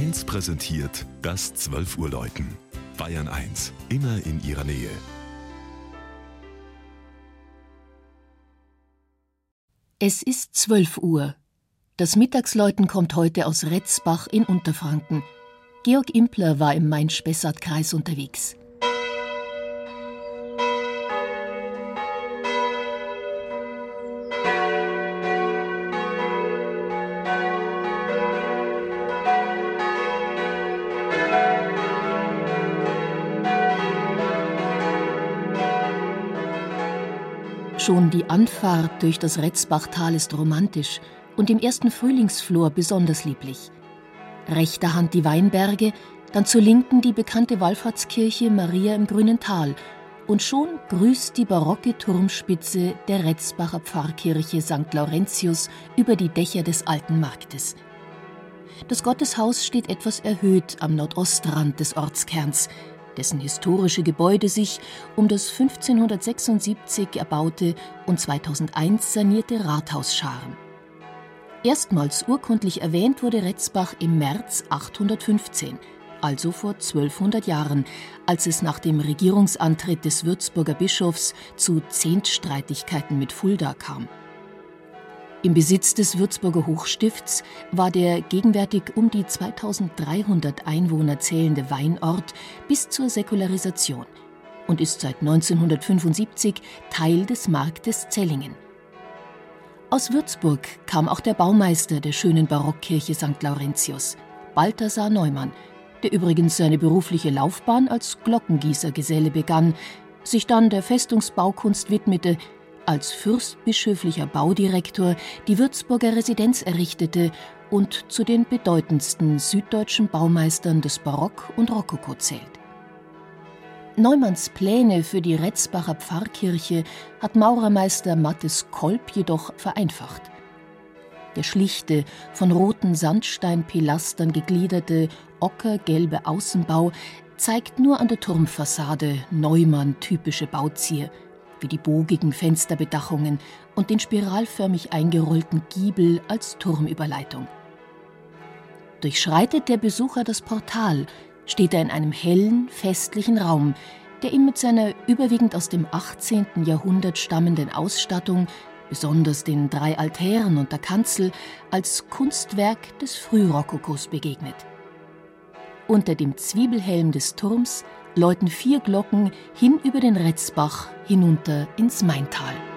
1 präsentiert das 12 Uhr Läuten. Bayern 1, immer in ihrer Nähe. Es ist 12 Uhr. Das Mittagsläuten kommt heute aus Retzbach in Unterfranken. Georg Impler war im Main-Spessart-Kreis unterwegs. Schon die Anfahrt durch das Retzbachtal ist romantisch und im ersten Frühlingsflor besonders lieblich. Rechter Hand die Weinberge, dann zur Linken die bekannte Wallfahrtskirche Maria im grünen Tal und schon grüßt die barocke Turmspitze der Retzbacher Pfarrkirche St. Laurentius über die Dächer des alten Marktes. Das Gotteshaus steht etwas erhöht am Nordostrand des Ortskerns, dessen historische Gebäude sich um das 1576 erbaute und 2001 sanierte Rathaus scharen. Erstmals urkundlich erwähnt wurde Retzbach im März 815, also vor 1200 Jahren, als es nach dem Regierungsantritt des Würzburger Bischofs zu Zehntstreitigkeiten mit Fulda kam. Im Besitz des Würzburger Hochstifts war der gegenwärtig um die 2300 Einwohner zählende Weinort bis zur Säkularisation und ist seit 1975 Teil des Marktes Zellingen. Aus Würzburg kam auch der Baumeister der schönen Barockkirche St. Laurentius, Balthasar Neumann, der übrigens seine berufliche Laufbahn als Glockengießergeselle begann, sich dann der Festungsbaukunst widmete als fürstbischöflicher Baudirektor die Würzburger Residenz errichtete und zu den bedeutendsten süddeutschen Baumeistern des Barock und Rokoko zählt. Neumanns Pläne für die Retzbacher Pfarrkirche hat Maurermeister Mattes Kolb jedoch vereinfacht. Der schlichte, von roten Sandsteinpilastern gegliederte, ockergelbe Außenbau zeigt nur an der Turmfassade Neumann typische Bauzier – wie die bogigen Fensterbedachungen und den spiralförmig eingerollten Giebel als Turmüberleitung. Durchschreitet der Besucher das Portal, steht er in einem hellen, festlichen Raum, der ihm mit seiner überwiegend aus dem 18. Jahrhundert stammenden Ausstattung, besonders den drei Altären und der Kanzel, als Kunstwerk des Frührokokos begegnet. Unter dem Zwiebelhelm des Turms läuten vier Glocken hin über den Retzbach hinunter ins Maintal.